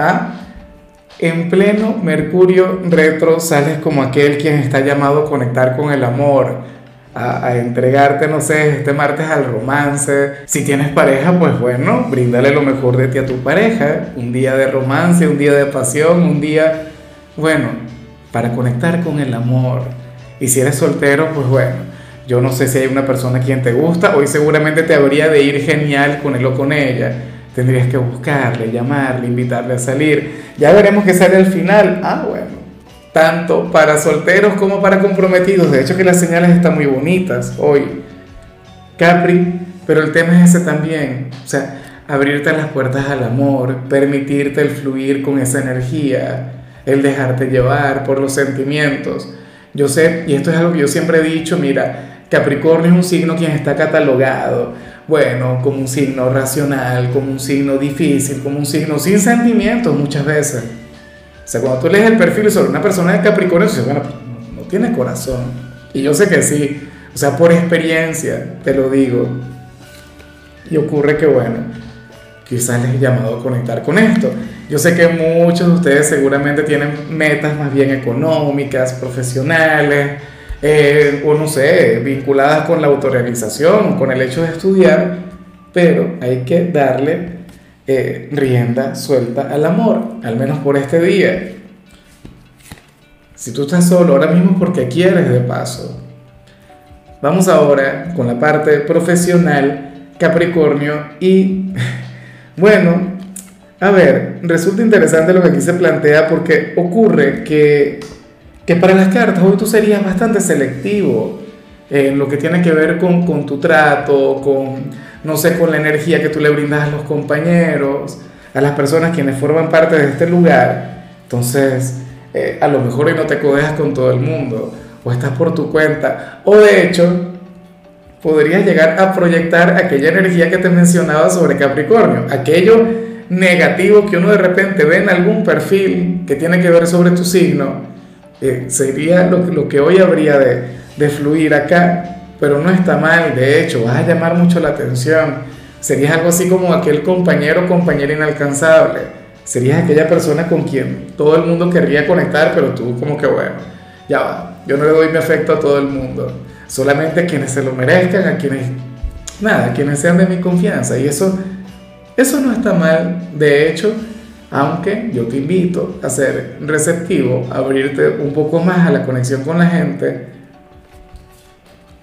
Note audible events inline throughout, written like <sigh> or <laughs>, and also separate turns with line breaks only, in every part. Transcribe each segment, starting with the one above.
¿Ah? En pleno Mercurio retro sales como aquel quien está llamado a conectar con el amor, a, entregarte, no sé, este martes al romance. Si tienes pareja, pues bueno, bríndale lo mejor de ti a tu pareja. Un día de romance, un día de pasión, un día, bueno, para conectar con el amor. Y si eres soltero, pues bueno, yo no sé si hay una persona quien te gusta, hoy seguramente te habría de ir genial con él o con ella Tendrías que buscarle, llamarle, invitarle a salir. Ya veremos qué sale al final. Ah, bueno. Tanto para solteros como para comprometidos. De hecho que las señales están muy bonitas hoy. Capri, pero el tema es ese también. O sea, abrirte las puertas al amor, permitirte el fluir con esa energía, el dejarte llevar por los sentimientos. Yo sé, y esto es algo que yo siempre he dicho, mira, Capricornio es un signo quien está catalogado bueno, como un signo racional, como un signo difícil, como un signo sin sentimientos muchas veces. O sea, cuando tú lees el perfil sobre una persona de Capricornio, dices, bueno, no, tiene corazón. Y yo sé que sí, o sea, por experiencia te lo digo. Y ocurre que, bueno, quizás les he llamado a conectar con esto. Yo sé que muchos de ustedes seguramente tienen metas más bien económicas, profesionales, eh, o no sé, vinculadas con la autorrealización, con el hecho de estudiar, pero hay que darle eh, rienda suelta al amor, al menos por este día. Si tú estás solo ahora mismo porque quieres de paso. Vamos ahora con la parte profesional, Capricornio, y <laughs> bueno, a ver, resulta interesante lo que aquí se plantea porque ocurre que que para las cartas hoy tú serías bastante selectivo en lo que tiene que ver con, con tu trato, con, no sé, con la energía que tú le brindas a los compañeros, a las personas quienes forman parte de este lugar. Entonces, eh, a lo mejor hoy no te codejas con todo el mundo, o estás por tu cuenta, o de hecho, podrías llegar a proyectar aquella energía que te mencionaba sobre Capricornio, aquello negativo que uno de repente ve en algún perfil que tiene que ver sobre tu signo, eh, sería lo, que hoy habría de, de, fluir acá, pero no está mal, de hecho, vas a llamar mucho la atención. Serías algo así como aquel compañero o compañera inalcanzable. Serías aquella persona con quien todo el mundo querría conectar, pero tú como que bueno, ya va, yo no le doy mi afecto a todo el mundo, solamente a quienes se lo merezcan, a quienes, nada, a quienes sean de mi confianza. Y eso, eso no está mal, de hecho, aunque yo te invito a ser receptivo, a abrirte un poco más a la conexión con la gente.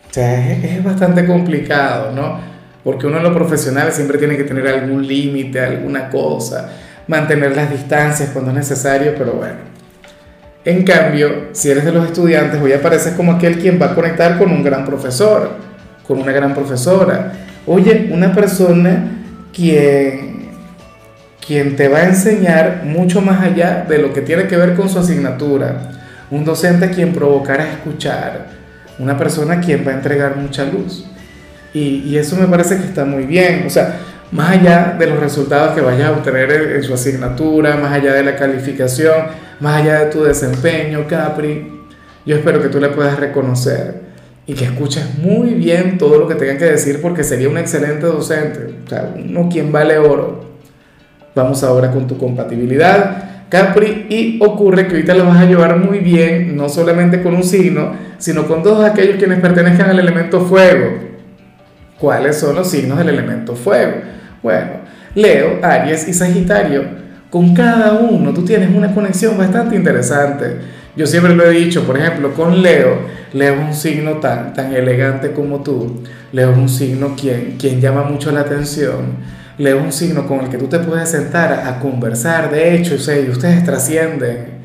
O sea, es, bastante complicado, ¿no? Porque uno en lo profesional siempre tiene que tener algún límite, alguna cosa, mantener las distancias cuando es necesario, pero bueno. En cambio, si eres de los estudiantes, hoy apareces como aquel quien va a conectar con un gran profesor, con una gran profesora. Oye, una persona quien quien te va a enseñar mucho más allá de lo que tiene que ver con su asignatura. Un docente quien provocará escuchar. Una persona quien va a entregar mucha luz. Y, eso me parece que está muy bien. O sea, más allá de los resultados que vayas a obtener en, su asignatura, más allá de la calificación, más allá de tu desempeño, Capri, yo espero que tú le puedas reconocer y que escuches muy bien todo lo que tengan que decir porque sería un excelente docente. O sea, uno quien vale oro. Vamos ahora con tu compatibilidad, Capri, y ocurre que ahorita lo vas a llevar muy bien, no solamente con un signo, sino con todos aquellos quienes pertenezcan al elemento fuego. ¿Cuáles son los signos del elemento fuego? Bueno, Leo, Aries y Sagitario. Con cada uno tú tienes una conexión bastante interesante. Yo siempre lo he dicho, por ejemplo, con Leo, Leo es un signo tan, tan elegante como tú. Leo es un signo quien, quien llama mucho la atención Leo un signo con el que tú te puedes sentar a, conversar, de hecho, o sea, y ustedes trascienden.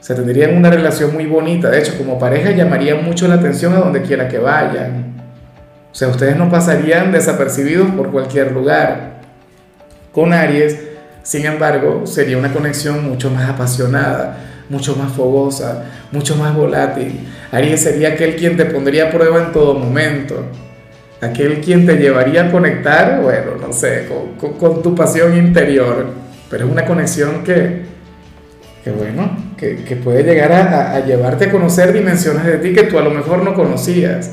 Se tendrían una relación muy bonita. De hecho, como pareja llamarían mucho la atención a donde quiera que vayan. O sea, ustedes no pasarían desapercibidos por cualquier lugar. Con Aries, Sin embargo, sería una conexión mucho más apasionada, mucho más fogosa, mucho más volátil. Aries sería aquel quien te pondría a prueba en todo momento. Aquel quien te llevaría a conectar, bueno, no sé, con, tu pasión interior. Pero es una conexión que, que bueno, que, puede llegar a, a llevarte a conocer dimensiones de ti que tú a lo mejor no conocías.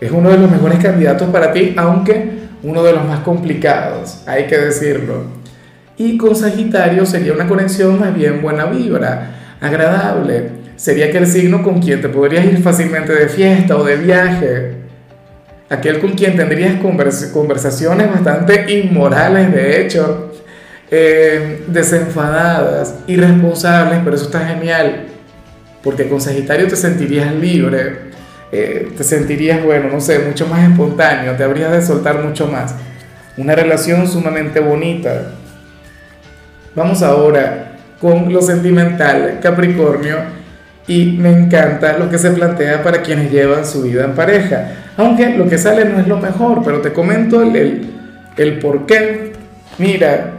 Es uno de los mejores candidatos para ti, aunque uno de los más complicados, hay que decirlo. Y con Sagitario sería una conexión más bien buena vibra, agradable. Sería aquel signo con quien te podrías ir fácilmente de fiesta o de viaje. Aquel con quien tendrías conversaciones bastante inmorales, de hecho, eh, desenfadadas, irresponsables, pero eso está genial. Porque con Sagitario te sentirías libre, eh, te sentirías, bueno, no sé, mucho más espontáneo, te habrías de soltar mucho más. Una relación sumamente bonita, Vamos ahora con lo sentimental, Capricornio, y me encanta lo que se plantea para quienes llevan su vida en pareja. Aunque lo que sale no es lo mejor, pero te comento el, el, por qué. Mira,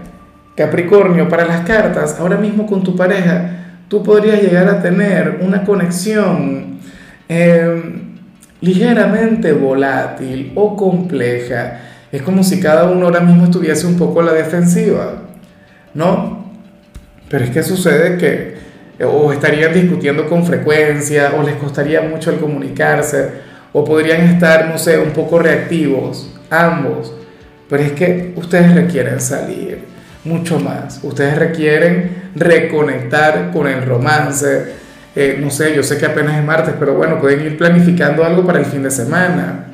Capricornio, para las cartas, ahora mismo con tu pareja, tú podrías llegar a tener una conexión em, ligeramente volátil o compleja. Es como si cada uno ahora mismo estuviese un poco a la defensiva. ¿no? Pero es que sucede que o estarían discutiendo con frecuencia, o les costaría mucho el comunicarse, o podrían estar, no sé, un poco reactivos, ambos. Pero es que ustedes requieren salir mucho más. Ustedes requieren reconectar con el romance. Eh, no sé, yo sé que apenas es martes, pero bueno, pueden ir planificando algo para el fin de semana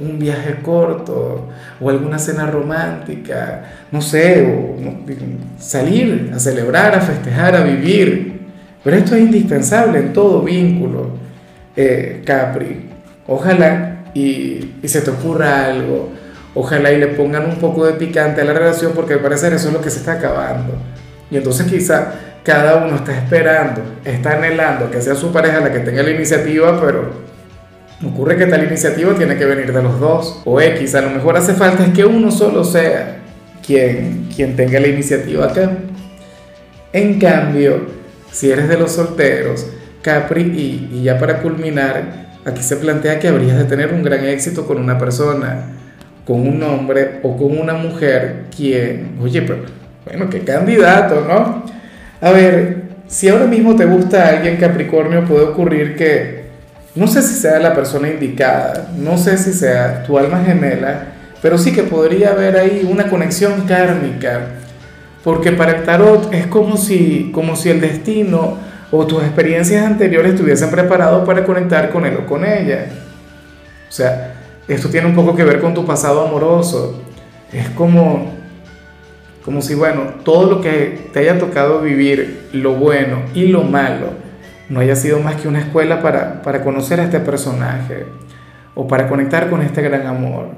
un viaje corto o alguna cena romántica, no sé, o salir a celebrar, a festejar, a vivir. Pero esto es indispensable en todo vínculo, eh, Capri. Ojalá y, y, se te ocurra algo, ojalá y le pongan un poco de picante a la relación porque al parecer eso es lo que se está acabando. Y entonces quizá cada uno está esperando, está anhelando que sea su pareja la que tenga la iniciativa, pero Ocurre que tal iniciativa tiene que venir de los dos, o X, a lo mejor hace falta es que uno solo sea quien, quien tenga la iniciativa acá. En cambio, si eres de los solteros, Capri, y, ya para culminar, aquí se plantea que habrías de tener un gran éxito con una persona, con un hombre o con una mujer quien, oye, pero bueno, qué candidato, ¿no? A ver, si ahora mismo te gusta alguien Capricornio, puede ocurrir que no sé si sea la persona indicada, no sé si sea tu alma gemela, pero sí que podría haber ahí una conexión kármica, porque para el tarot es como si, como si el destino o tus experiencias anteriores te hubiesen preparado para conectar con él o con ella. O sea, esto tiene un poco que ver con tu pasado amoroso. Es como, como si, bueno, todo lo que te haya tocado vivir, lo bueno y lo malo, no haya sido más que una escuela para, para conocer a este personaje o para conectar con este gran amor.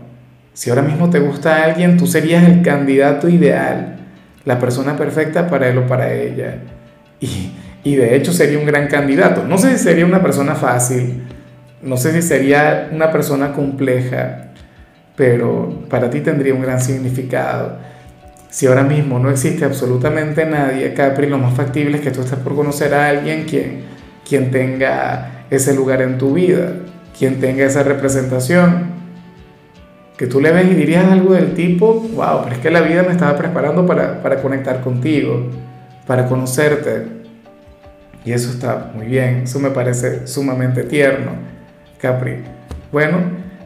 Si ahora mismo te gusta alguien, tú serías el candidato ideal, la persona perfecta para él o para ella. Y, y de hecho sería un gran candidato. No sé si sería una persona fácil, no sé si sería una persona compleja, pero para ti tendría un gran significado. Si ahora mismo no existe absolutamente nadie, Capri, lo más factible es que tú estés por conocer a alguien quien quien tenga ese lugar en tu vida, quien tenga esa representación. Que tú le ves y dirías algo del tipo, wow, pero es que la vida me estaba preparando para, para conectar contigo, para conocerte. Y eso está muy bien, eso me parece sumamente tierno, Capri. Bueno,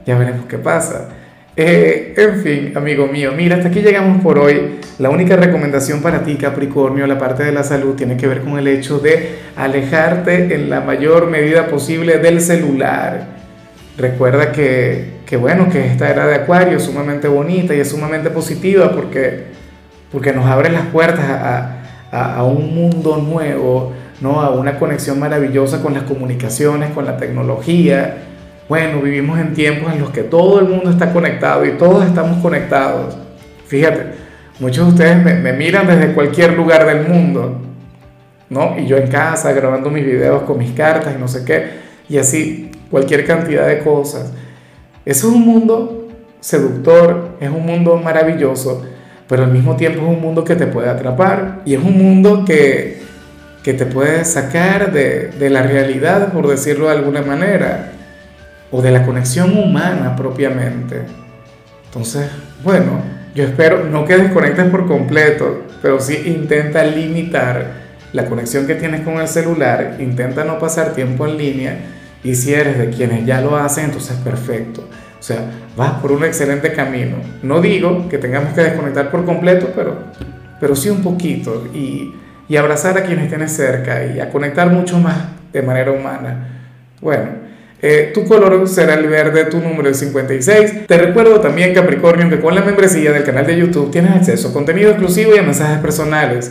ya veremos qué pasa. Eh, en fin, amigo mío, mira, hasta aquí llegamos por hoy. La única recomendación para ti, Capricornio, la parte de la salud, tiene que ver con el hecho de alejarte en la mayor medida posible del celular. Recuerda que, que bueno, que esta era de Acuario es sumamente bonita y es sumamente positiva porque, porque nos abre las puertas a, a, un mundo nuevo, ¿no? a una conexión maravillosa con las comunicaciones, con la tecnología bueno, vivimos en tiempos en los que todo el mundo está conectado y todos estamos conectados. Fíjate, muchos de ustedes me, miran desde cualquier lugar del mundo, ¿no? Y yo en casa grabando mis videos con mis cartas y no sé qué, y así cualquier cantidad de cosas. Eso es un mundo seductor, es un mundo maravilloso, pero al mismo tiempo es un mundo que te puede atrapar y es un mundo que, que te puede sacar de, de la realidad, por decirlo de alguna manera, o de la conexión humana propiamente. Entonces, bueno, yo espero no que desconectes por completo, pero sí intenta limitar la conexión que tienes con el celular, intenta no pasar tiempo en línea y si eres de quienes ya lo hacen, entonces perfecto. O sea, vas por un excelente camino. No digo que tengamos que desconectar por completo, pero, pero sí un poquito y, y abrazar a quienes tienes cerca y a conectar mucho más de manera humana. Bueno, eh, tu color será el verde, tu número es 56. Te recuerdo también, Capricornio, que con la membresía del canal de YouTube tienes acceso a contenido exclusivo y a mensajes personales.